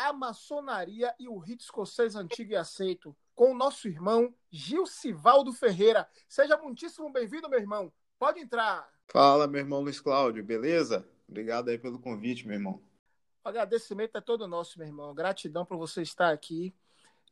A Maçonaria e o Rito Escocês Antigo e Aceito, com o nosso irmão Gil Sivaldo Ferreira. Seja muitíssimo bem-vindo, meu irmão. Pode entrar. Fala, meu irmão Luiz Cláudio, beleza? Obrigado aí pelo convite, meu irmão. O agradecimento é todo nosso, meu irmão. Gratidão por você estar aqui.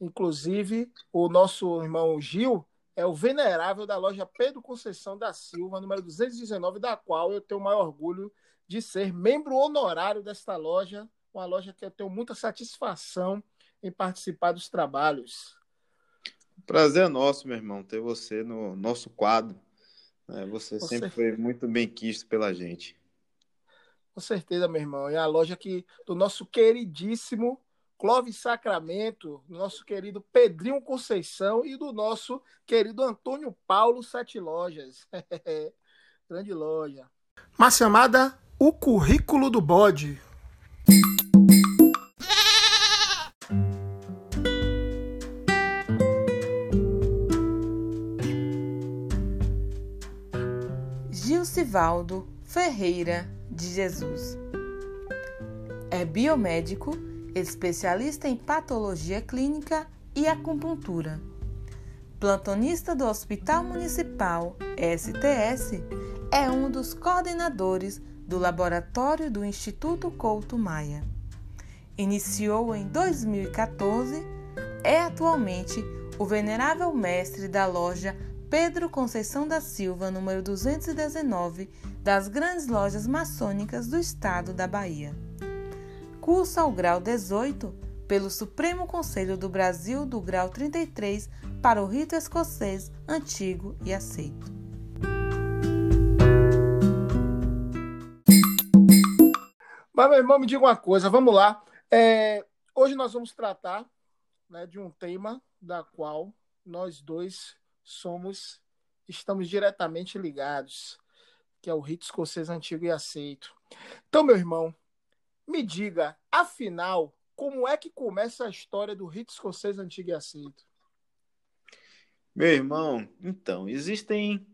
Inclusive, o nosso irmão Gil é o venerável da loja Pedro Conceição da Silva, número 219, da qual eu tenho o maior orgulho de ser membro honorário desta loja, uma loja que eu tenho muita satisfação em participar dos trabalhos. Prazer é nosso, meu irmão, ter você no nosso quadro. Né? Você Com sempre certeza. foi muito bem quisto pela gente. Com certeza, meu irmão. É a loja que, do nosso queridíssimo Clóvis Sacramento, do nosso querido Pedrinho Conceição e do nosso querido Antônio Paulo Sete Lojas. Grande loja. Uma chamada O Currículo do Bode. Gilcivaldo Ferreira de Jesus. É biomédico especialista em patologia clínica e acupuntura. Plantonista do Hospital Municipal STS, é um dos coordenadores do laboratório do Instituto Couto Maia. Iniciou em 2014, é atualmente o venerável mestre da loja Pedro Conceição da Silva, número 219, das grandes lojas maçônicas do estado da Bahia cursa o grau 18 pelo Supremo Conselho do Brasil do grau 33 para o rito escocês antigo e aceito. Mas, meu irmão, me diga uma coisa, vamos lá. É, hoje nós vamos tratar né, de um tema da qual nós dois somos, estamos diretamente ligados, que é o rito escocês antigo e aceito. Então, meu irmão, me diga, afinal, como é que começa a história do rito escocês antigo e aceito? Meu irmão, então, existem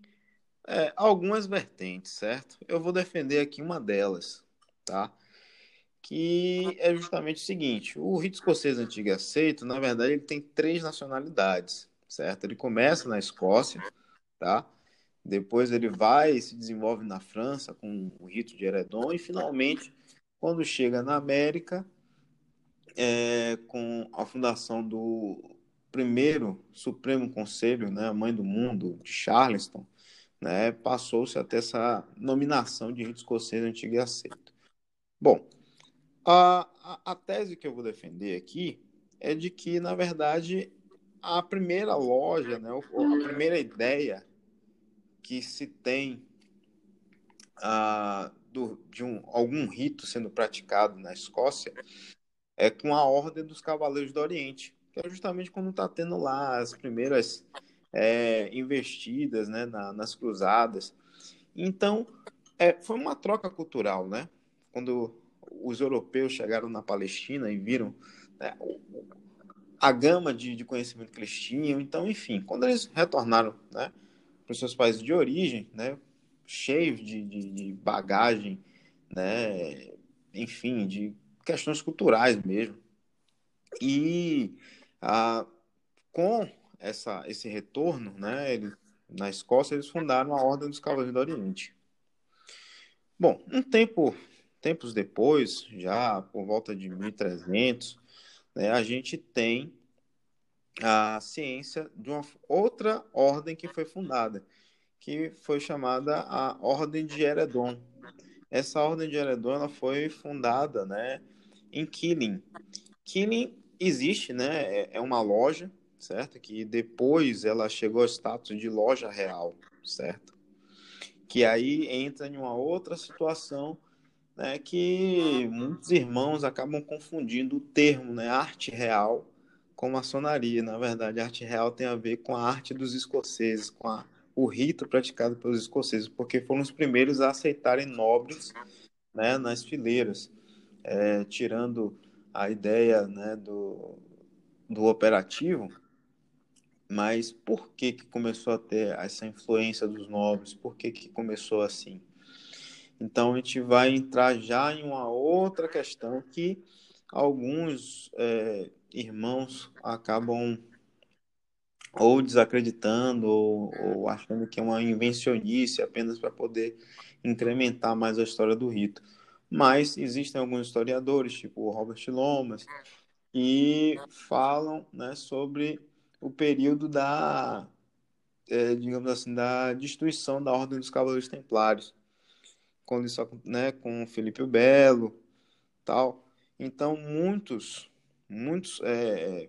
é, algumas vertentes, certo? Eu vou defender aqui uma delas, tá? Que é justamente o seguinte: o rito escocês antigo e aceito, na verdade, ele tem três nacionalidades, certo? Ele começa na Escócia, tá? Depois ele vai e se desenvolve na França com o rito de Heredon e finalmente quando chega na América, é, com a fundação do primeiro Supremo Conselho, né, a Mãe do Mundo, de Charleston, né, passou-se até essa nominação de rito escocês antigo e aceito. Bom, a, a, a tese que eu vou defender aqui é de que, na verdade, a primeira loja, né, a primeira ideia que se tem uh, do, de um, algum rito sendo praticado na Escócia é com a Ordem dos Cavaleiros do Oriente, que é justamente quando está tendo lá as primeiras é, investidas né, na, nas cruzadas. Então, é, foi uma troca cultural, né? Quando os europeus chegaram na Palestina e viram né, a gama de, de, conhecimento que eles tinham. Então, enfim, quando eles retornaram né, para os seus países de origem, né, cheios de, de, de bagagem, né? enfim, de questões culturais mesmo. E ah, com essa, esse retorno, né, ele, na Escócia, eles fundaram a Ordem dos Cavaleiros do Oriente. Bom, um tempo, tempos depois, já por volta de 1300, né, a gente tem a ciência de uma outra ordem que foi fundada, que foi chamada a Ordem de Eredon. Essa Ordem de Eredon foi fundada né, em Killing. Killing existe, né, é, é uma loja, certo? Que depois ela chegou ao status de loja real, certo? Que aí entra em uma outra situação né, que muitos irmãos acabam confundindo o termo, né, arte real, com maçonaria. Na verdade, a arte real tem a ver com a arte dos escoceses, com a, o rito praticado pelos escoceses, porque foram os primeiros a aceitarem nobres né, nas fileiras, é, tirando a ideia né, do, do operativo. Mas por que, que começou a ter essa influência dos nobres? Por que, que começou assim? Então a gente vai entrar já em uma outra questão que alguns é, irmãos acabam ou desacreditando ou, ou, achando que é uma invencionice apenas para poder incrementar mais a história do rito. Mas existem alguns historiadores, tipo Robert Lomas, que falam né, sobre o período da, é, digamos assim, da destruição da Ordem dos Cavaleiros Templários quando isso, né, com Felipe Belo, tal. Então, muitos, muitos é,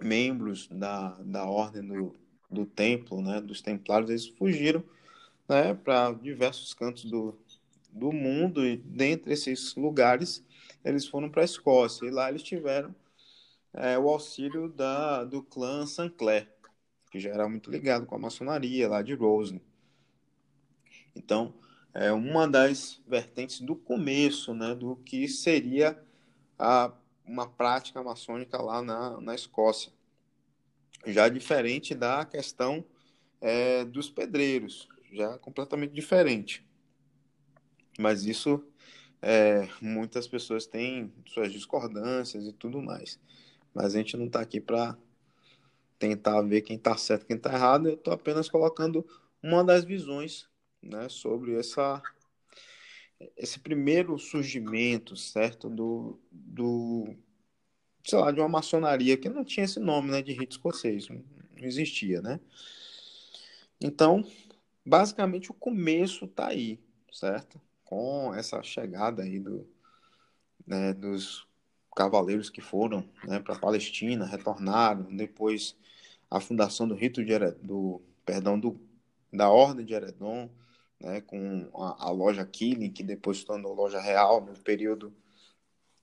membros da, da ordem do, do templo, né, dos templários, eles fugiram né, para diversos cantos do, do mundo e dentre esses lugares eles foram para a Escócia e lá eles tiveram é, o auxílio da, do clã Sancler, que já era muito ligado com a maçonaria lá de Rosen. Então, é uma das vertentes do começo, né, do que seria a, uma prática maçônica lá na, na Escócia. Já diferente da questão é, dos pedreiros, já completamente diferente. Mas isso, é, muitas pessoas têm suas discordâncias e tudo mais. Mas a gente não está aqui para tentar ver quem está certo e quem está errado. Eu estou apenas colocando uma das visões né, sobre essa, esse primeiro surgimento, certo, do, do, sei lá, de uma maçonaria que não tinha esse nome, né, de rito escocês, não existia, né? Então, basicamente o começo está aí, certo? Com essa chegada aí do, né, dos cavaleiros que foram né, para a Palestina, retornaram, depois a fundação do rito de, do, perdão, do, da Ordem de Eredon, né, com a, a, loja Killing, que depois se tornou loja Real, no período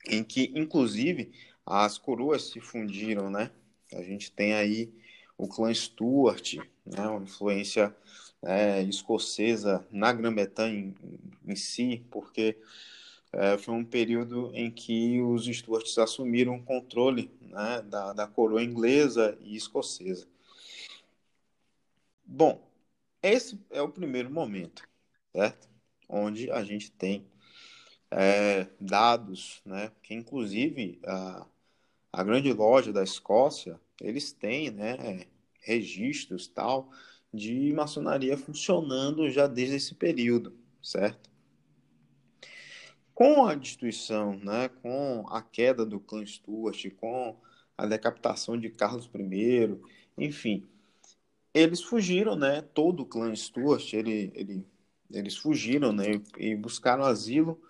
em que, inclusive, as coroas se fundiram, né? A gente tem aí o clã Stuart, né, uma influência é, escocesa na Grã-Bretanha em, em, si, porque é, foi um período em que os Stuarts assumiram o controle né, da, da coroa inglesa e escocesa. Bom, esse é o primeiro momento certo? Onde a gente tem é, dados, né? Que inclusive a, a grande loja da Escócia, eles têm, né? Registros tal de maçonaria funcionando já desde esse período, certo? Com a destruição, né, com a queda do clã Stuart, com a decapitação de Carlos I, enfim, eles fugiram, né? Todo o clã Stuart, ele, ele eles fugiram né, e buscaram asilo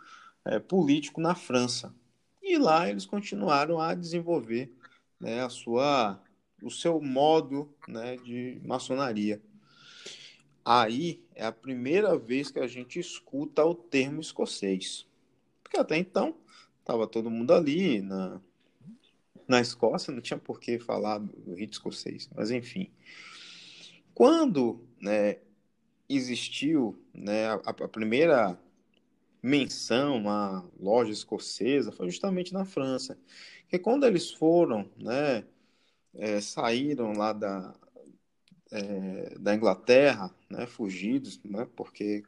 é, político na França. E lá eles continuaram a desenvolver né, a sua, o seu modo né, de maçonaria. Aí é a primeira vez que a gente escuta o termo escocês. Porque até então estava todo mundo ali na, na Escócia, não tinha por que falar do rito escocês. Mas enfim. Quando né, existiu né, a, a primeira menção à loja escocesa foi justamente na França. Que quando eles foram, né, é, saíram lá da, é, da Inglaterra, né, fugidos, né, porque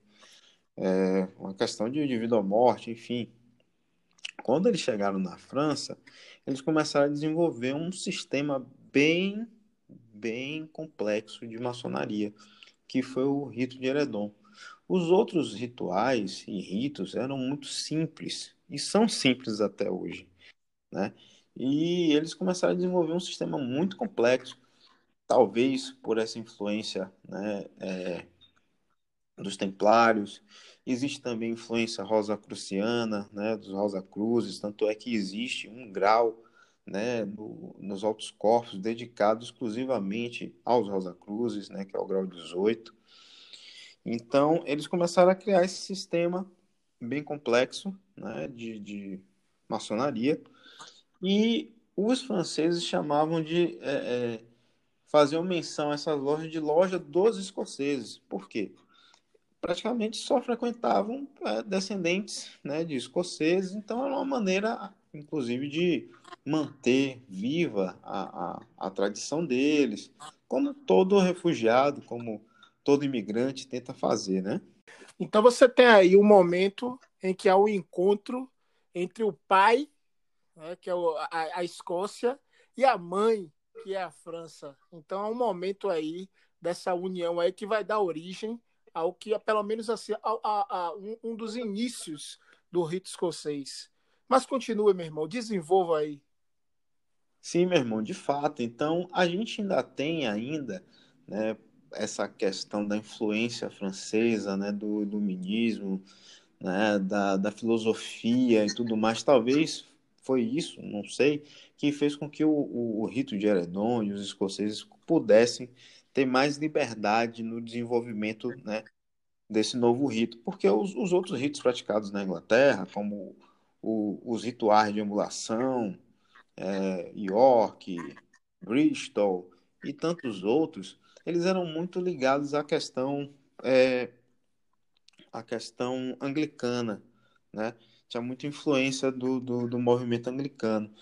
é uma questão de, de vida ou morte, enfim. Quando eles chegaram na França, eles começaram a desenvolver um sistema bem, bem complexo de maçonaria que foi o rito de Eredon. Os outros rituais e ritos eram muito simples e são simples até hoje, né? E eles começaram a desenvolver um sistema muito complexo, talvez por essa influência, né, é, dos Templários. Existe também influência rosacruciana, né, dos Rosa Cruzes, tanto é que existe um grau né, no, nos altos corpos dedicado exclusivamente aos Rosa Cruzes, né, que é o grau 18. Então, eles começaram a criar esse sistema bem complexo, né, de, de maçonaria, e os franceses chamavam de é, é, faziam menção a essas lojas de loja dos escoceses. Por quê? Praticamente só frequentavam é, descendentes né, de escoceses, então era uma maneira, inclusive, de manter viva a, a, a tradição deles, como todo refugiado, como todo imigrante tenta fazer, né? Então você tem aí um momento em que há um encontro entre o pai, né, que é a, a Escócia, e a mãe, que é a França. Então é um momento aí dessa união aí que vai dar origem ao que, pelo menos assim, a, a, a um, um, dos inícios do rito escocês. Mas continue, meu irmão, desenvolva aí. Sim, meu irmão, de fato. Então a gente ainda tem ainda, né, essa questão da influência francesa, né, do iluminismo, né, da, da filosofia e tudo mais. Talvez foi isso, não sei, que fez com que o, o, o rito de Heredon e os escoceses pudessem ter mais liberdade no desenvolvimento né, desse novo rito, porque os, os outros ritos praticados na Inglaterra, como o, os rituais de emulação, é, York, Bristol e tantos outros, eles eram muito ligados à questão é, à questão anglicana, né? Tinha muita influência do, do, do movimento anglicano.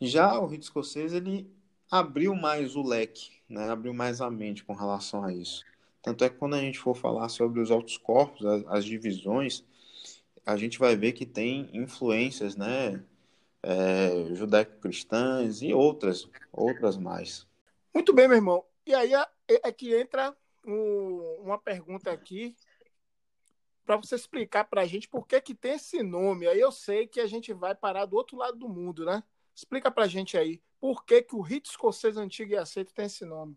Já o rito escocês ele abriu mais o leque, né? Abriu mais a mente com relação a isso. Tanto é que quando a gente for falar sobre os altos corpos, as, as divisões, a gente vai ver que tem influências, né? É, judaico-cristãs e outras, outras mais. Muito bem, meu irmão. E aí é, é que entra um, uma pergunta aqui para você explicar para a gente por que, que tem esse nome. Aí eu sei que a gente vai parar do outro lado do mundo, né? Explica para a gente aí por que, que o rito escocês antigo e aceito tem esse nome.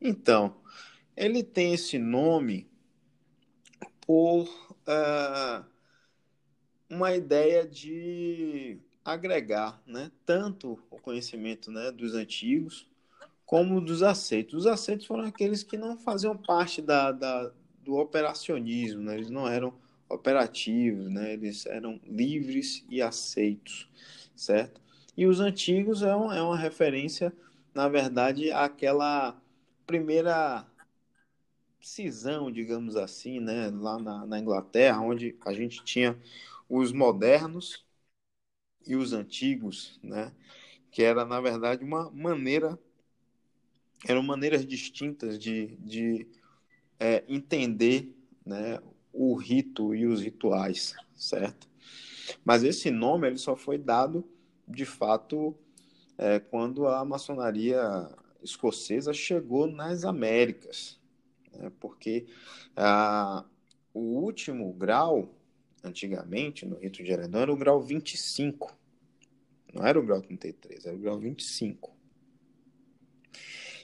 Então, ele tem esse nome por uh, uma ideia de agregar né, tanto o conhecimento né, dos antigos como dos aceitos. Os aceitos foram aqueles que não faziam parte da, da do operacionismo, né? eles não eram operativos, né? eles eram livres e aceitos, certo? E os antigos é, um, é uma referência, na verdade, àquela primeira cisão, digamos assim, né? lá na, na Inglaterra, onde a gente tinha os modernos e os antigos, né? que era, na verdade, uma maneira eram maneiras distintas de, de é, entender né, o rito e os rituais, certo? Mas esse nome ele só foi dado, de fato, é, quando a maçonaria escocesa chegou nas Américas, né? porque a, o último grau, antigamente, no rito de Heredon, era o grau 25. Não era o grau 33, era o grau 25.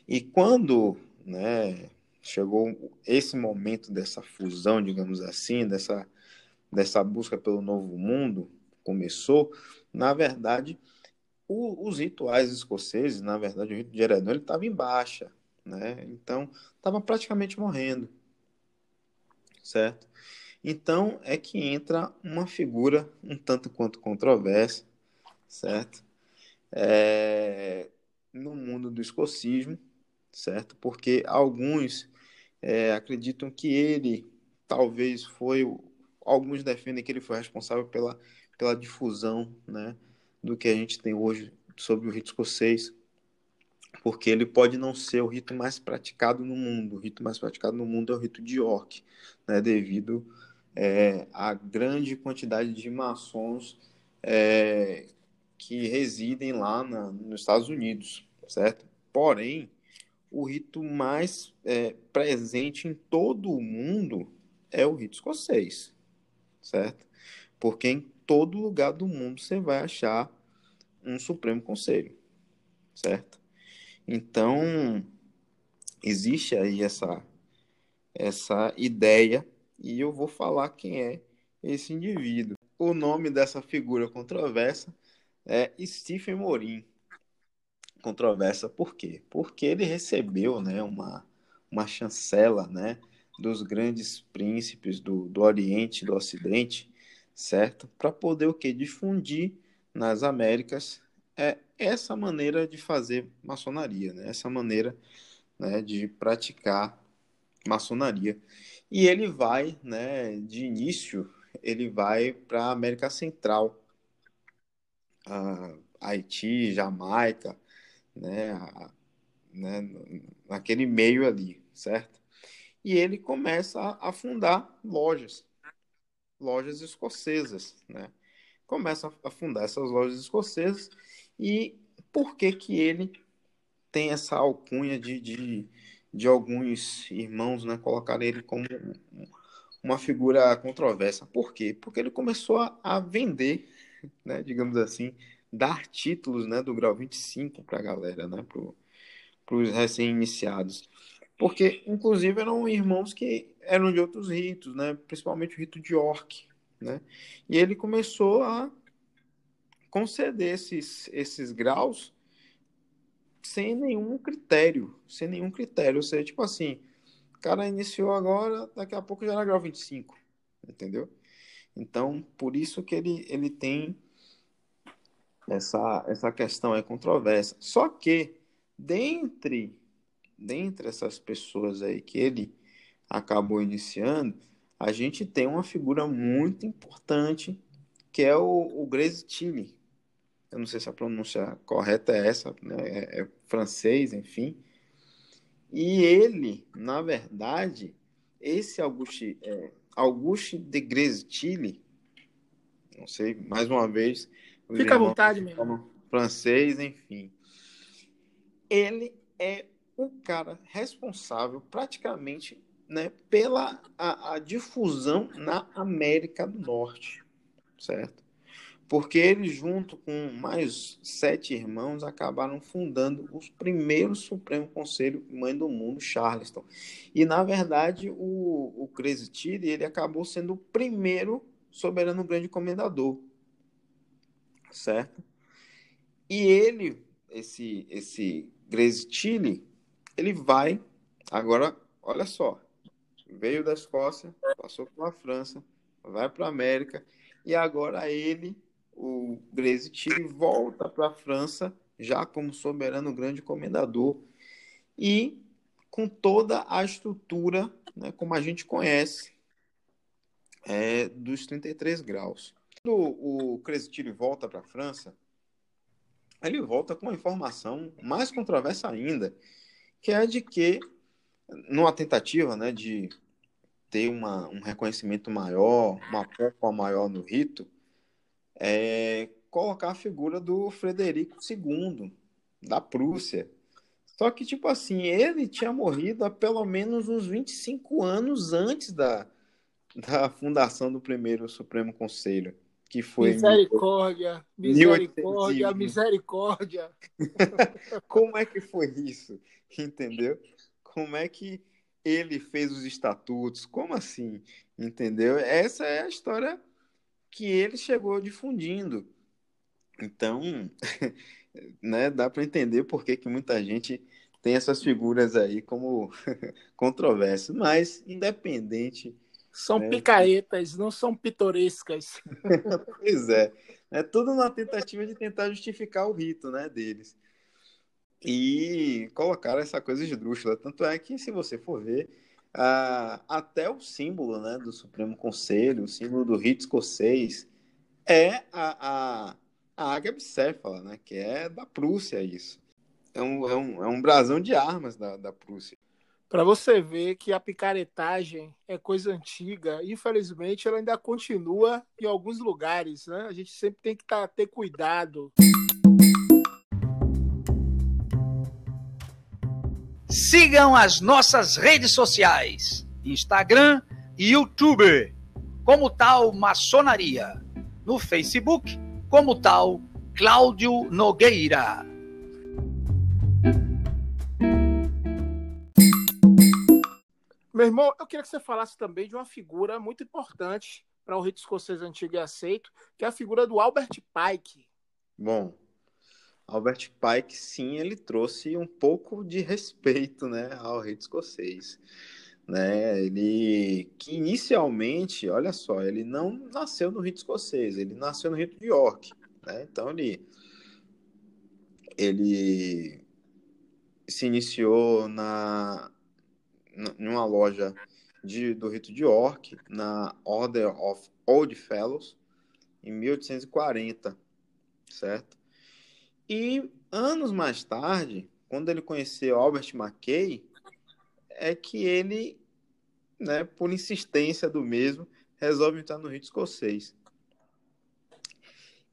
E quando né, chegou esse momento dessa fusão, digamos assim, dessa, dessa busca pelo novo mundo, começou, na verdade, o, os rituais escoceses, na verdade, o rito de Heredon, ele estava em baixa, né? Então, estava praticamente morrendo, certo? Então, é que entra uma figura um tanto quanto controversa, certo? É, no mundo do escocismo, certo? Porque alguns é, acreditam que ele talvez foi, alguns defendem que ele foi responsável pela, pela difusão, né, do que a gente tem hoje sobre o rito escocês, porque ele pode não ser o rito mais praticado no mundo. O rito mais praticado no mundo é o rito de York, né, devido é, à grande quantidade de maçons é, que residem lá na, nos Estados Unidos, certo? Porém, o rito mais é, presente em todo o mundo é o rito escocês, certo? Porque em todo lugar do mundo você vai achar um Supremo Conselho, certo? Então, existe aí essa, essa ideia e eu vou falar quem é esse indivíduo. O nome dessa figura controversa é Stephen Morin, controversa por quê? Porque ele recebeu, né, uma, uma chancela, né, dos grandes príncipes do, do Oriente, do Ocidente, certo? Para poder o que difundir nas Américas é essa maneira de fazer maçonaria, né? Essa maneira né, de praticar maçonaria. E ele vai, né, de início, ele vai para a América Central, Haiti, Jamaica, né, a, né, naquele meio ali, certo? E ele começa a fundar lojas, lojas escocesas, né? Começa a fundar essas lojas escocesas e por que que ele tem essa alcunha de, de, de alguns irmãos, né, colocar ele como uma figura controversa? Por quê? Porque ele começou a, a vender, né, digamos assim, dar títulos, né, do grau 25 para a galera, né, para os recém-iniciados. Porque, inclusive, eram irmãos que eram de outros ritos, né? principalmente o rito de York. Né? E ele começou a conceder esses, esses graus sem nenhum critério, sem nenhum critério. Ou seja, tipo assim, o cara iniciou agora, daqui a pouco já era grau 25, entendeu? Então, por isso que ele, ele tem essa, essa questão é controversa. Só que dentre, dentre essas pessoas aí que ele acabou iniciando, a gente tem uma figura muito importante, que é o, o Grace Tilly. Eu não sei se a pronúncia correta é essa, né? é, é francês, enfim. E ele, na verdade, esse Auguste, é, Auguste de Grace Tilly, não sei, mais uma vez. Fica à vontade, meu. Francês, enfim ele é o cara responsável praticamente né, pela a, a difusão na América do Norte, certo? Porque ele, junto com mais sete irmãos, acabaram fundando os primeiros Supremo Conselho Mãe do Mundo, Charleston. E, na verdade, o, o Crazy Tire, ele acabou sendo o primeiro soberano grande comendador, certo? E ele, esse, esse Grace Tilly, ele vai, agora, olha só, veio da Escócia, passou pela França, vai para a América, e agora ele, o Tilly, volta para a França, já como soberano grande comendador, e com toda a estrutura, né, como a gente conhece, é, dos 33 graus. Quando o Tilly volta para a França, ele volta com uma informação mais controversa ainda, que é a de que, numa tentativa né, de ter uma, um reconhecimento maior, uma pompa maior no rito, é colocar a figura do Frederico II, da Prússia. Só que, tipo assim, ele tinha morrido há pelo menos uns 25 anos antes da, da fundação do primeiro Supremo Conselho que foi. Misericórdia, misericórdia, misericórdia. Como é que foi isso? Entendeu? Como é que ele fez os estatutos? Como assim? Entendeu? Essa é a história que ele chegou difundindo. Então, né, dá para entender por que, que muita gente tem essas figuras aí como controversas. Mas, independente são é. picaretas, não são pitorescas. pois é. É tudo uma tentativa de tentar justificar o rito né, deles. E colocaram essa coisa esdrúxula. Tanto é que, se você for ver, uh, até o símbolo né, do Supremo Conselho, o símbolo do rito escocês, é a, a, a águia bicéfala, né, que é da Prússia isso. É um, é um, é um brasão de armas da, da Prússia. Para você ver que a picaretagem é coisa antiga, infelizmente ela ainda continua em alguns lugares, né? A gente sempre tem que tá, ter cuidado. Sigam as nossas redes sociais, Instagram e YouTube, como tal Maçonaria. No Facebook, como tal Cláudio Nogueira. Meu irmão, eu queria que você falasse também de uma figura muito importante para o rito escocês antigo e aceito, que é a figura do Albert Pike. Bom, Albert Pike, sim, ele trouxe um pouco de respeito né, ao rito escocês. né? Ele que inicialmente, olha só, ele não nasceu no rito escocês, ele nasceu no rito de York, né? Então ele ele se iniciou na numa loja de, do rito de York, na Order of Old Fellows, em 1840, certo? E anos mais tarde, quando ele conheceu Albert Mackay, é que ele, né, por insistência do mesmo, resolve entrar no rito escocês.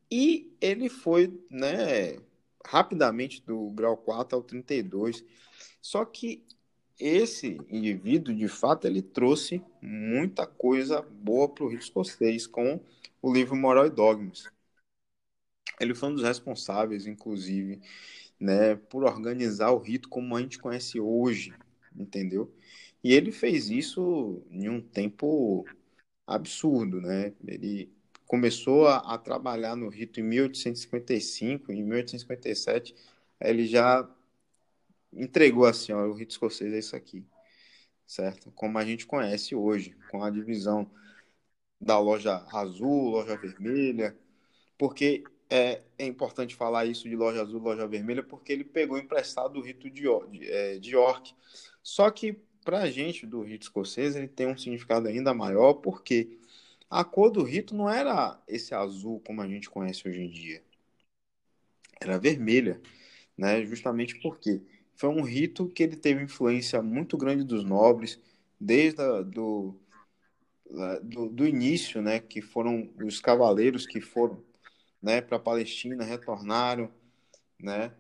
E ele foi, né, rapidamente do grau 4 ao 32. Só que esse indivíduo, de fato, ele trouxe muita coisa boa para o rito escocês com o livro Moral e Dogmas. Ele foi um dos responsáveis, inclusive, né, por organizar o rito como a gente conhece hoje, entendeu? E ele fez isso em um tempo absurdo, né? Ele começou a, a trabalhar no rito em 1855, em 1857 ele já entregou assim, ó, o rito escocês é isso aqui, certo? Como a gente conhece hoje, com a divisão da loja azul, loja vermelha, porque é, é importante falar isso de loja azul, loja vermelha, porque ele pegou emprestado o rito de, de, é, de York. Só que para a gente do rito escocês ele tem um significado ainda maior, porque a cor do rito não era esse azul como a gente conhece hoje em dia, era vermelha, né? Justamente porque foi um rito que ele teve influência muito grande dos nobres, desde a, do, do, do, início, né, que foram os cavaleiros que foram né, para a Palestina, retornaram, né,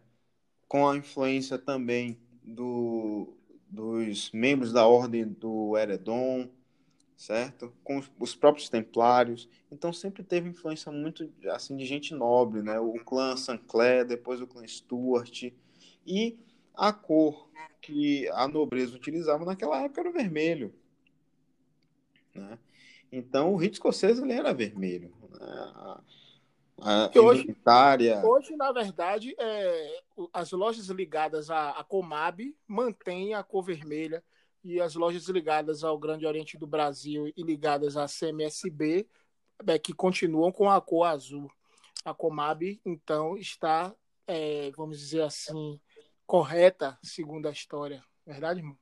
com a influência também do, dos membros da ordem do Eredon, certo? Com os próprios templários. Então sempre teve influência muito assim de gente nobre, né? O clã Sancler, depois o clã Stuart e a cor que a nobreza utilizava naquela época era o vermelho. Né? Então, o rito escocês ele era vermelho. Né? A, a hoje, hoje, na verdade, é, as lojas ligadas à, à Comab mantêm a cor vermelha e as lojas ligadas ao Grande Oriente do Brasil e ligadas à CMSB é, que continuam com a cor azul. A Comab, então, está, é, vamos dizer assim, correta, segundo a história. Verdade, irmão?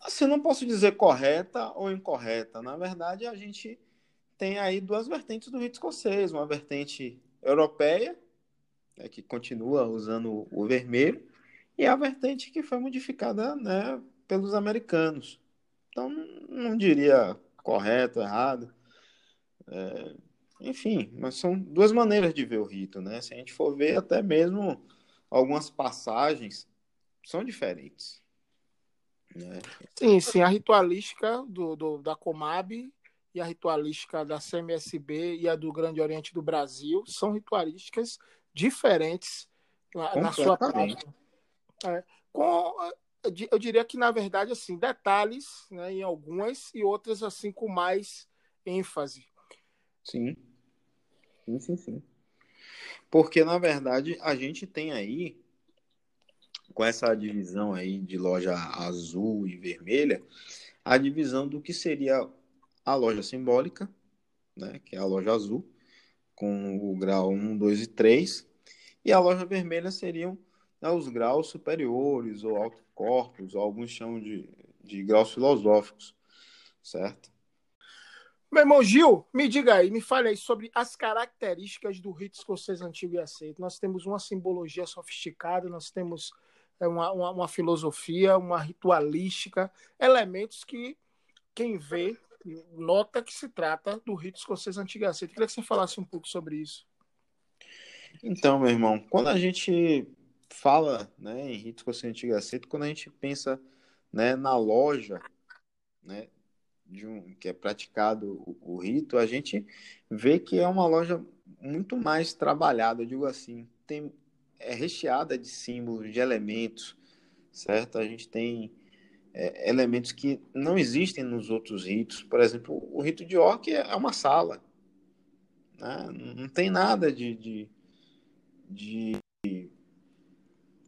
Assim, não posso dizer correta ou incorreta. Na verdade, a gente tem aí duas vertentes do rito escocês. Uma vertente europeia, né, que continua usando o vermelho, e a vertente que foi modificada né, pelos americanos. Então, não diria correto, errado. É, enfim, mas são duas maneiras de ver o rito, né? Se a gente for ver até mesmo algumas passagens são diferentes. Né? Sim, sim. A ritualística do, do, da Comab e a ritualística da CMSB e a do Grande Oriente do Brasil são ritualísticas diferentes na sua prática. É, com, eu diria que, na verdade, assim, detalhes né, em algumas e outras assim com mais ênfase. Sim. Sim, sim, sim. Porque, na verdade, a gente tem aí, com essa divisão aí de loja azul e vermelha, a divisão do que seria a loja simbólica, né, que é a loja azul, com o grau 1, 2 e 3, e a loja vermelha seriam né, os graus superiores ou autocorpos, ou alguns chamam de, de graus filosóficos, certo? Meu irmão Gil, me diga aí, me fale aí sobre as características do rito escocês antigo e aceito. Nós temos uma simbologia sofisticada, nós temos é, uma, uma, uma filosofia, uma ritualística, elementos que quem vê nota que se trata do rito escocês antigo aceito. Queria que você falasse um pouco sobre isso. Então, meu irmão, quando a gente fala né, em rito escocês antigo aceito, quando a gente pensa né, na loja, né, de um, que é praticado o, o, rito, a gente vê que é uma loja muito mais trabalhada, eu digo assim, tem, é recheada de símbolos, de elementos, certo? A gente tem é, elementos que não existem nos outros ritos. Por exemplo, o rito de Orc é uma sala, né? não tem nada de, de, de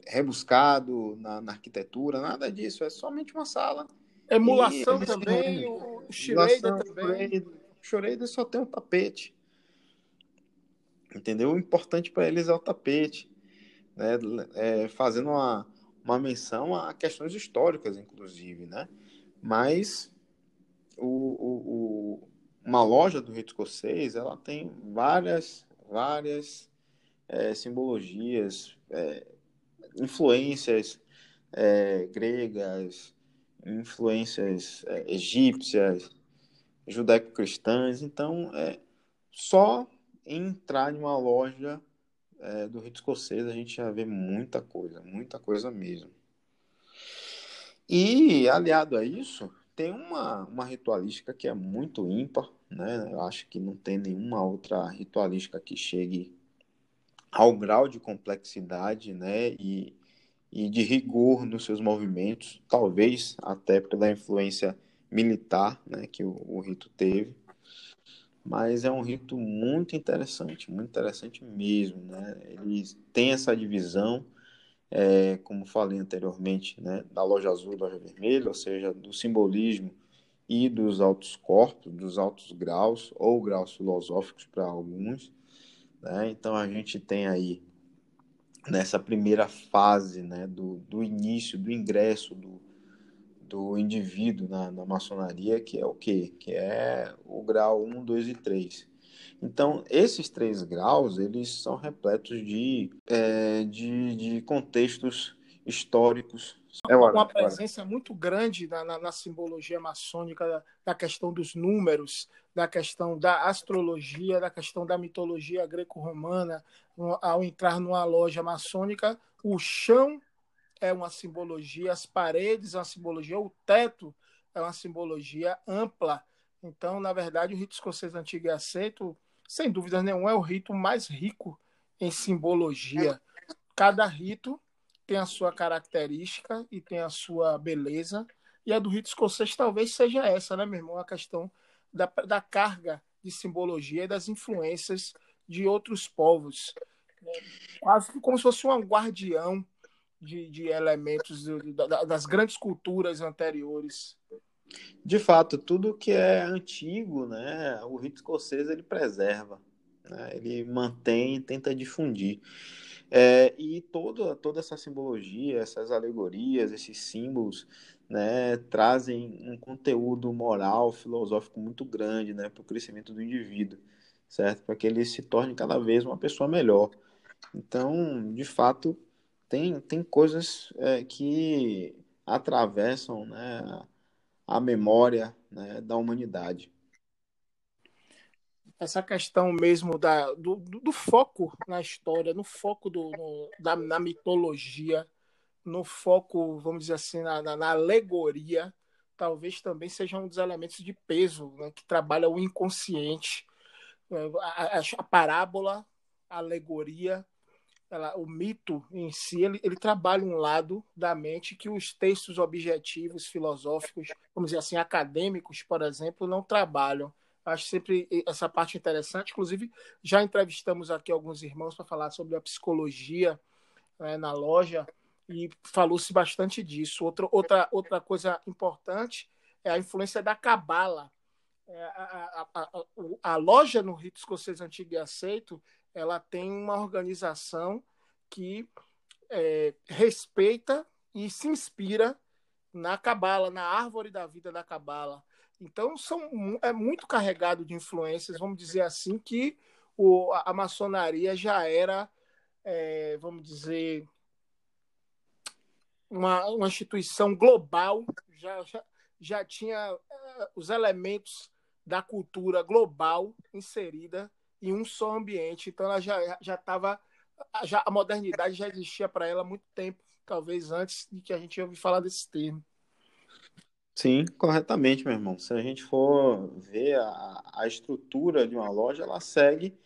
rebuscado na, na arquitetura, nada disso, é somente uma sala Emulação e, também, o Shredder também. O Shredder só tem um tapete. Entendeu? O importante para eles é o tapete. Né? É, fazendo uma, uma menção a questões históricas, inclusive, né? Mas o, o, o, uma loja do rito escocês, ela tem várias, várias é, simbologias, é, influências é, gregas, influências é, egípcias, judaico-cristãs. Então, é, só entrar em uma loja é, do rito escocês a gente já vê muita coisa, muita coisa mesmo. E, aliado a isso, tem uma, uma ritualística que é muito ímpar, né? Eu acho que não tem nenhuma outra ritualística que chegue ao grau de complexidade, né? E, e de rigor nos seus movimentos, talvez até pela influência militar, né? Que o, o rito teve mas é um rito muito interessante, muito interessante mesmo, né? Ele tem essa divisão, é, como falei anteriormente, né, da loja azul e loja vermelha, ou seja, do simbolismo e dos altos corpos, dos altos graus, ou graus filosóficos para alguns, né? Então a gente tem aí nessa primeira fase, né, do, do início, do ingresso do, do indivíduo na, na maçonaria, que é o quê? Que é o grau 1, 2 e 3. Então, esses três graus, eles são repletos de, é, de, de contextos históricos. É uma presença muito grande na, na, na simbologia maçônica, da, da, questão dos números, da questão da astrologia, da questão da mitologia greco-romana. Ao entrar numa loja maçônica, o chão é uma simbologia, as paredes é uma simbologia, o teto é uma simbologia ampla. Então, na verdade, o rito escocês antigo e aceito, sem dúvida nenhuma, é o rito mais rico em simbologia. Cada rito tem a sua característica e tem a sua beleza. E a do rito escocês talvez seja essa, né, meu irmão? A questão da, da carga de simbologia e das influências de outros povos. Quase como se fosse um guardião de, de elementos das grandes culturas anteriores. De fato, tudo que é antigo, né, o rito escocês ele preserva, né, ele mantém, tenta difundir. É, e toda, toda essa simbologia, essas alegorias, esses símbolos, né, trazem um conteúdo moral, filosófico muito grande né, para o crescimento do indivíduo, certo? Para que ele se torne cada vez uma pessoa melhor. Então, de fato, tem, tem coisas é, que atravessam né, a memória né, da humanidade. Essa questão mesmo da, do, do foco na história, no foco do, no, da, na mitologia, no foco, vamos dizer assim, na, na, na alegoria, talvez também seja um dos elementos de peso né, que trabalha o inconsciente. A, a, a parábola, a alegoria, ela, o mito em si, ele, ele trabalha um lado da mente que os textos objetivos, filosóficos, vamos dizer assim, acadêmicos, por exemplo, não trabalham. Acho sempre essa parte interessante. Inclusive, já entrevistamos aqui alguns irmãos para falar sobre a psicologia né, na loja e falou-se bastante disso. Outra, outra, outra coisa importante é a influência da cabala. É, a, a, a, a, loja no rito escocês antigo e aceito ela tem uma organização que é, respeita e se inspira na cabala, na árvore da vida da cabala. Então são, é muito carregado de influências, vamos dizer assim, que o, a, maçonaria já era, é, vamos dizer, uma, uma instituição global, já, já, já tinha é, os elementos da cultura global inserida em um só ambiente. Então ela já já estava já a modernidade já existia para ela há muito tempo, talvez antes de que a gente ouvi falar desse termo. Sim, corretamente, meu irmão. Se a gente for ver a, a estrutura de uma loja, ela segue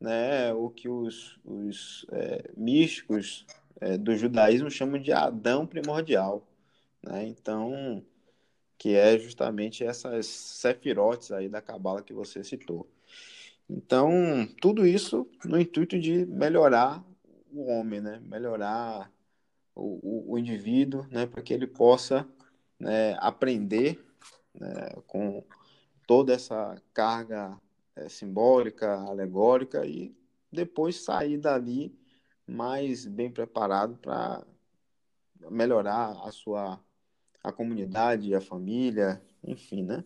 né, o que os, os é, místicos é, do judaísmo chamam de Adão primordial. Né? Então, que é justamente essas sefirotes aí da cabala que você citou. Então, tudo isso no intuito de melhorar o homem, né? melhorar o, o, o indivíduo, né? para que ele possa né, aprender né, com toda essa carga é, simbólica, alegórica e depois sair dali mais bem preparado para melhorar a sua a comunidade, a família, enfim, né?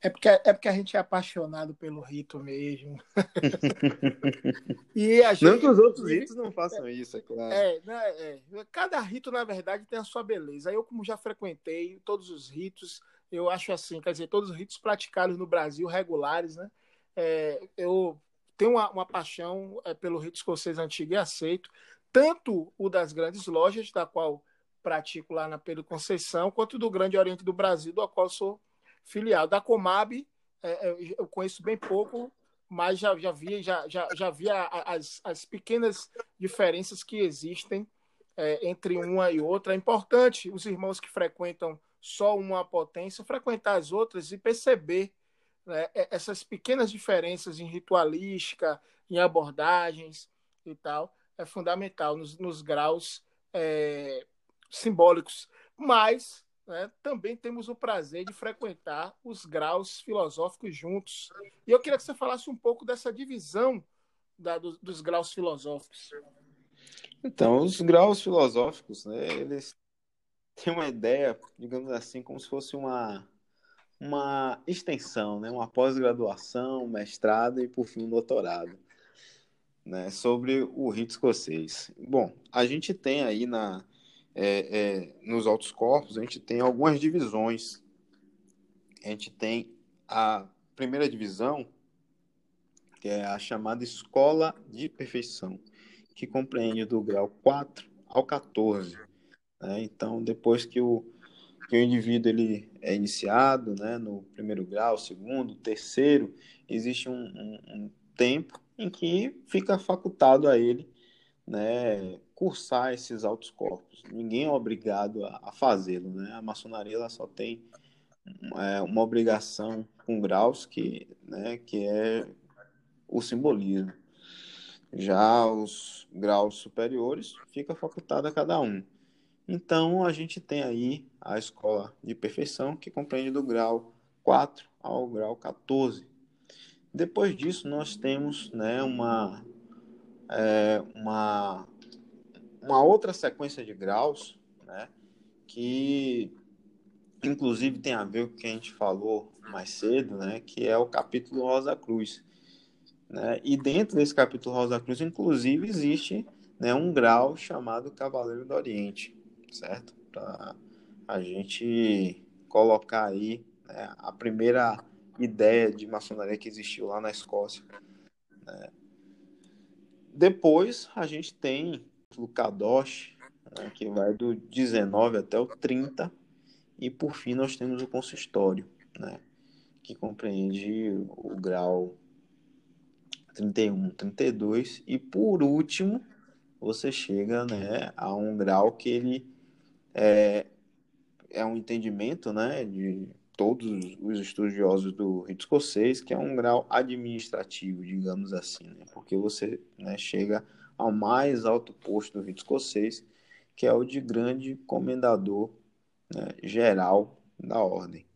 É porque, é porque a gente é apaixonado pelo rito mesmo. e a gente, não que os outros ritos não façam isso, é claro. É, né, é, cada rito, na verdade, tem a sua beleza. Eu, como já frequentei todos os ritos, eu acho assim, quer dizer, todos os ritos praticados no Brasil, regulares, né? É, eu tenho uma, uma paixão é, pelo rito escocês antigo e aceito, tanto o das grandes lojas, da qual pratico lá na Pedro Conceição, quanto do Grande Oriente do Brasil, do qual sou filial. Da Comab, é, é, eu conheço bem pouco, mas já, já vi, já, já, já vi as, as pequenas diferenças que existem é, entre uma e outra. É importante os irmãos que frequentam só uma potência frequentar as outras e perceber né, essas pequenas diferenças em ritualística, em abordagens e tal. É fundamental nos, nos graus é, simbólicos. Mas né, também temos o prazer de frequentar os graus filosóficos juntos. E eu queria que você falasse um pouco dessa divisão da, dos, dos graus filosóficos. Então, os graus filosóficos, né, eles têm uma ideia, digamos assim, como se fosse uma, uma extensão, né, uma pós-graduação, mestrado e, por fim, um doutorado. Né, sobre o rito escocês. Bom, a gente tem aí na, é, é, nos altos corpos, a gente tem algumas divisões. A gente tem a primeira divisão, que é a chamada Escola de Perfeição, que compreende do grau 4 ao 14. Né? Então, depois que o, que o indivíduo ele é iniciado né, no primeiro grau, segundo, terceiro, existe um, um, um tempo em que fica facultado a ele né, cursar esses altos corpos. Ninguém é obrigado a, a fazê-lo, né? A maçonaria ela só tem é, uma obrigação com graus que, né, que é o simbolismo. Já os graus superiores fica facultado a cada um. Então a gente tem aí a escola de perfeição que compreende do grau 4 ao grau 14. Depois disso nós temos né, uma, é, uma uma outra sequência de graus, né, que inclusive tem a ver com o que a gente falou mais cedo, né, que é o capítulo Rosa Cruz. Né? E dentro desse capítulo Rosa Cruz, inclusive, existe né, um grau chamado Cavaleiro do Oriente, certo? Para a gente colocar aí né, a primeira ideia de maçonaria que existiu lá na Escócia. Né? Depois a gente tem o Kadosh, né, que vai do 19 até o 30, e por fim nós temos o consistório, né, que compreende o grau 31, 32, e por último você chega né, a um grau que ele é, é um entendimento né, de todos os estudiosos do rito escocês, que é um grau administrativo, digamos assim, né, porque você né, chega ao mais alto posto do rito escocês, que é o de grande comendador né, geral da ordem.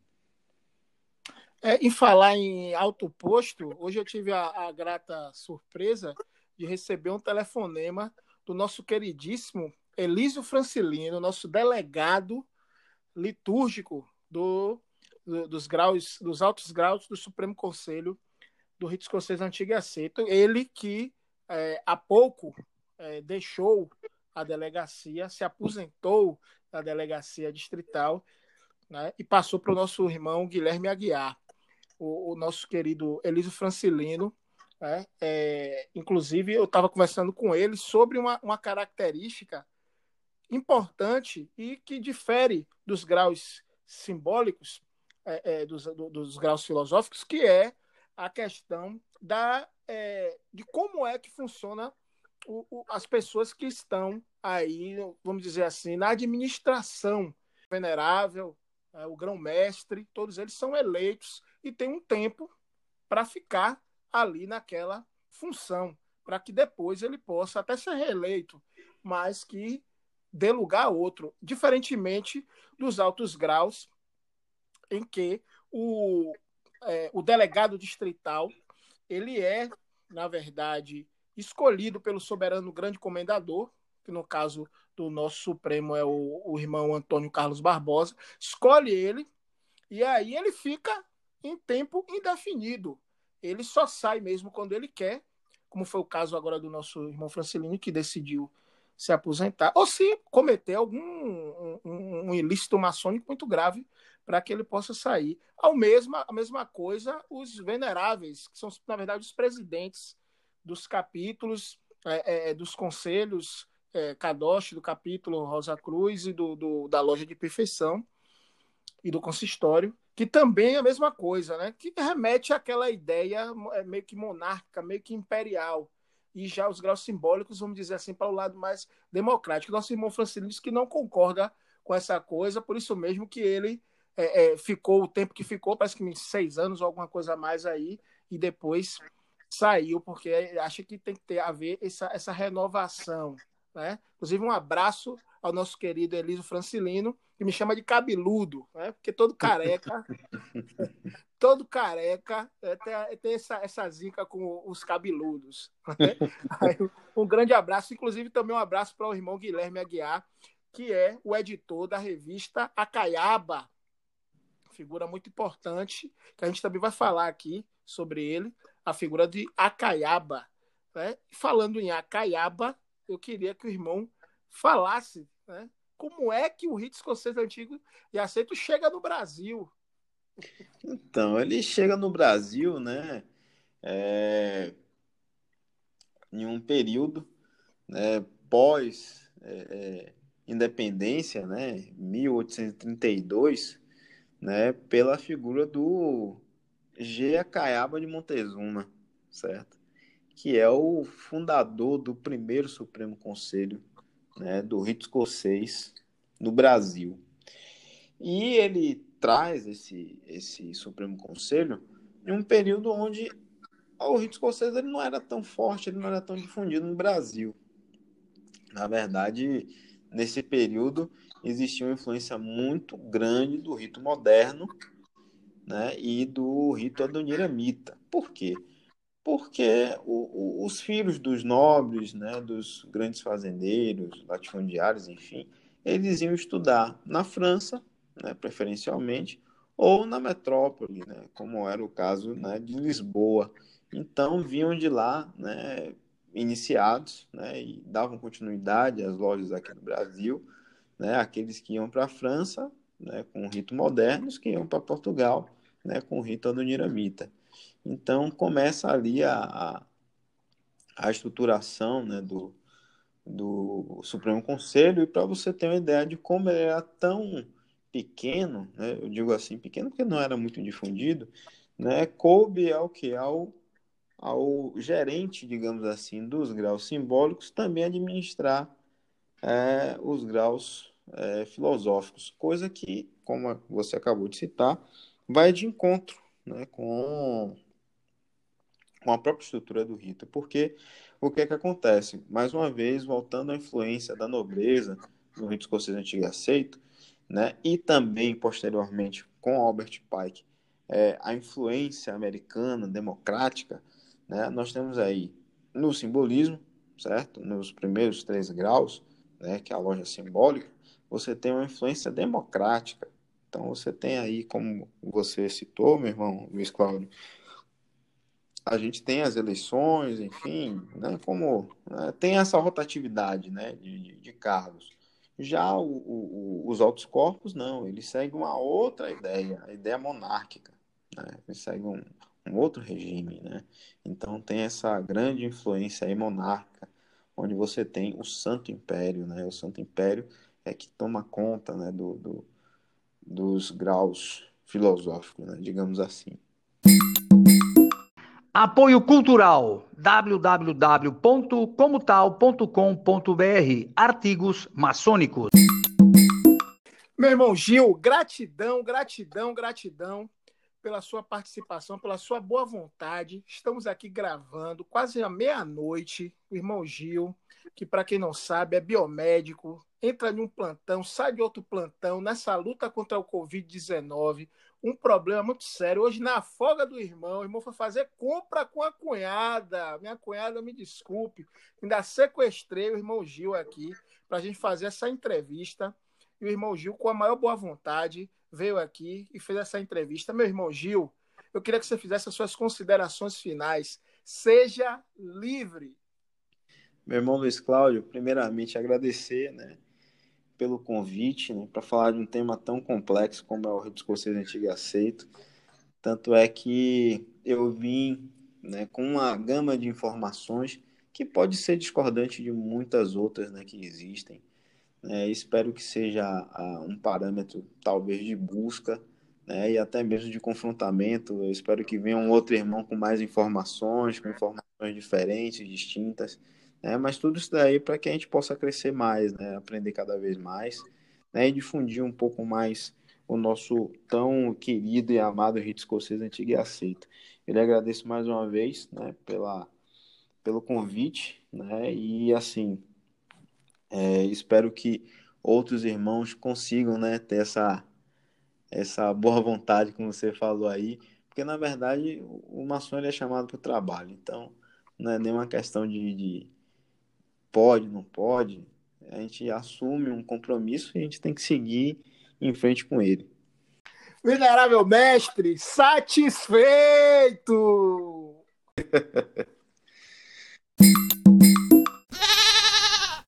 É, em falar em alto posto, hoje eu tive a, a grata surpresa de receber um telefonema do nosso queridíssimo Elísio Francilino, nosso delegado litúrgico do, do, dos graus, dos altos graus do Supremo Conselho do Rito Escocês Antigo e Aceito. Ele que é, há pouco é, deixou a delegacia, se aposentou da delegacia distrital né, e passou para o nosso irmão Guilherme Aguiar, o, o nosso querido Elísio Francilino. Né, é, inclusive, eu estava conversando com ele sobre uma, uma característica importante e que difere dos graus simbólicos, é, é, dos, do, dos graus filosóficos, que é a questão da, é, de como é que funciona o, o, as pessoas que estão aí, vamos dizer assim, na administração venerável, é, o grão-mestre, todos eles são eleitos e tem um tempo para ficar ali naquela função, para que depois ele possa até ser reeleito, mas que dê lugar a outro, diferentemente dos altos graus, em que o, é, o delegado distrital ele é, na verdade, escolhido pelo soberano grande comendador, que no caso do nosso Supremo é o, o irmão Antônio Carlos Barbosa, escolhe ele e aí ele fica em tempo indefinido. Ele só sai mesmo quando ele quer, como foi o caso agora do nosso irmão Francilino, que decidiu se aposentar, ou se cometer algum um, um ilícito maçônico muito grave para que ele possa sair. Ao mesma, a mesma coisa os veneráveis, que são, na verdade, os presidentes dos capítulos, é, é, dos conselhos é, Kadosh, do capítulo Rosa Cruz e do, do, da Loja de Perfeição e do consistório, que também é a mesma coisa, né? que remete àquela ideia é, meio que monárquica, meio que imperial, e já os graus simbólicos, vamos dizer assim, para o lado mais democrático. Nosso irmão Francisco que não concorda com essa coisa, por isso mesmo que ele é, é, ficou o tempo que ficou, parece que seis anos ou alguma coisa a mais aí, e depois saiu, porque acha que tem que ter a ver essa, essa renovação. Né? Inclusive, um abraço ao nosso querido Eliso Francilino, que me chama de cabeludo, né? porque todo careca, todo careca é, tem, tem, essa, essa zica com os cabeludos. Né? Aí, um grande abraço, inclusive também um abraço para o irmão Guilherme Aguiar, que é o editor da revista Acaiaba, figura muito importante, que a gente também vai falar aqui sobre ele, a figura de Acaiaba. Né? Falando em Acaiaba, eu queria que o irmão falasse né? como é que o rito escocês antigo e aceito chega no Brasil. Então, ele chega no Brasil, né? É, em um período né, pós é, é, independência, né, 1832, né, pela figura do G. Caiaba de Montezuma, certo? Que é o fundador do primeiro Supremo Conselho né, do rito escocês no Brasil. E ele traz esse, esse Supremo Conselho em um período onde o rito escocês ele não era tão forte, ele não era tão difundido no Brasil. Na verdade, nesse período, existia uma influência muito grande do rito moderno né, e do rito adoniramita. Por quê? Porque o, o, os filhos dos nobres, né, dos grandes fazendeiros, latifundiários, enfim, eles iam estudar na França, né, preferencialmente, ou na metrópole, né, como era o caso né, de Lisboa. Então, vinham de lá né, iniciados né, e davam continuidade às lojas aqui no Brasil, né, aqueles que iam para a França né, com o rito moderno, os que iam para Portugal né, com o rito adoniramita. Então começa ali a, a, estruturação né, do, do Supremo Conselho, e para você ter uma ideia de como ele era tão pequeno, né, eu digo assim, pequeno porque não era muito difundido, né, coube ao que? Ao, ao gerente, digamos assim, dos graus simbólicos também administrar é, os graus é, filosóficos, coisa que, como você acabou de citar, vai de encontro né, com, com a própria estrutura do rito. Porque o que é que acontece? Mais uma vez, voltando à influência da nobreza no rito escocês antigo aceito, né, e também, posteriormente, com Albert Pike, é, a influência americana, democrática, né, nós temos aí no simbolismo, certo? Nos primeiros três graus, né, que é a loja simbólica, você tem uma influência democrática. Então você tem aí, como você citou, meu irmão Luiz Cláudio, a gente tem as eleições, enfim, né, como né, tem essa rotatividade né, de, de, cargos. Já o, o, os altos corpos, não, eles seguem uma outra ideia, a ideia monárquica. Né? Eles seguem um, um outro regime. Né? Então tem essa grande influência aí monárquica, onde você tem o Santo Império. Né? O Santo Império é que toma conta né, do, do dos graus filosóficos, né, digamos assim. Apoio Cultural www.comotal.com.br Artigos maçônicos. Meu irmão Gil, gratidão, gratidão, gratidão pela sua participação, pela sua boa vontade. Estamos aqui gravando quase à meia-noite. O irmão Gil, que para quem não sabe é biomédico, entra em um plantão, sai de outro plantão, nessa luta contra o Covid-19, um problema muito sério. Hoje, na folga do irmão, o irmão foi fazer compra com a cunhada. Minha cunhada, me desculpe, ainda sequestrei o irmão Gil aqui para a gente fazer essa entrevista. E o irmão Gil, com a maior boa vontade, veio aqui e fez essa entrevista. Meu irmão Gil, eu queria que você fizesse as suas considerações finais. Seja livre. Meu irmão Luiz Cláudio, primeiramente agradecer, né, pelo convite, né, para falar de um tema tão complexo como é o rito escocês antigo e aceito. Tanto é que eu vim, né, com uma gama de informações que pode ser discordante de muitas outras, né, que existem. É, espero que seja uh, um parâmetro, talvez, de busca né, e até mesmo de confrontamento. Eu espero que venha um outro irmão com mais informações, com informações diferentes, distintas, né, mas tudo isso daí para que a gente possa crescer mais, né, aprender cada vez mais né, e difundir um pouco mais o nosso tão querido e amado rito escocês antigo e aceito. Eu lhe agradeço mais uma vez né, pela, pelo convite né, e assim é, espero que outros irmãos consigam né, ter essa, essa boa vontade, como você falou aí, porque na verdade o maçom ele é chamado para o trabalho, então não é nenhuma questão de, de pode, não pode, a gente assume um compromisso e a gente tem que seguir em frente com ele. Venerável mestre, satisfeito!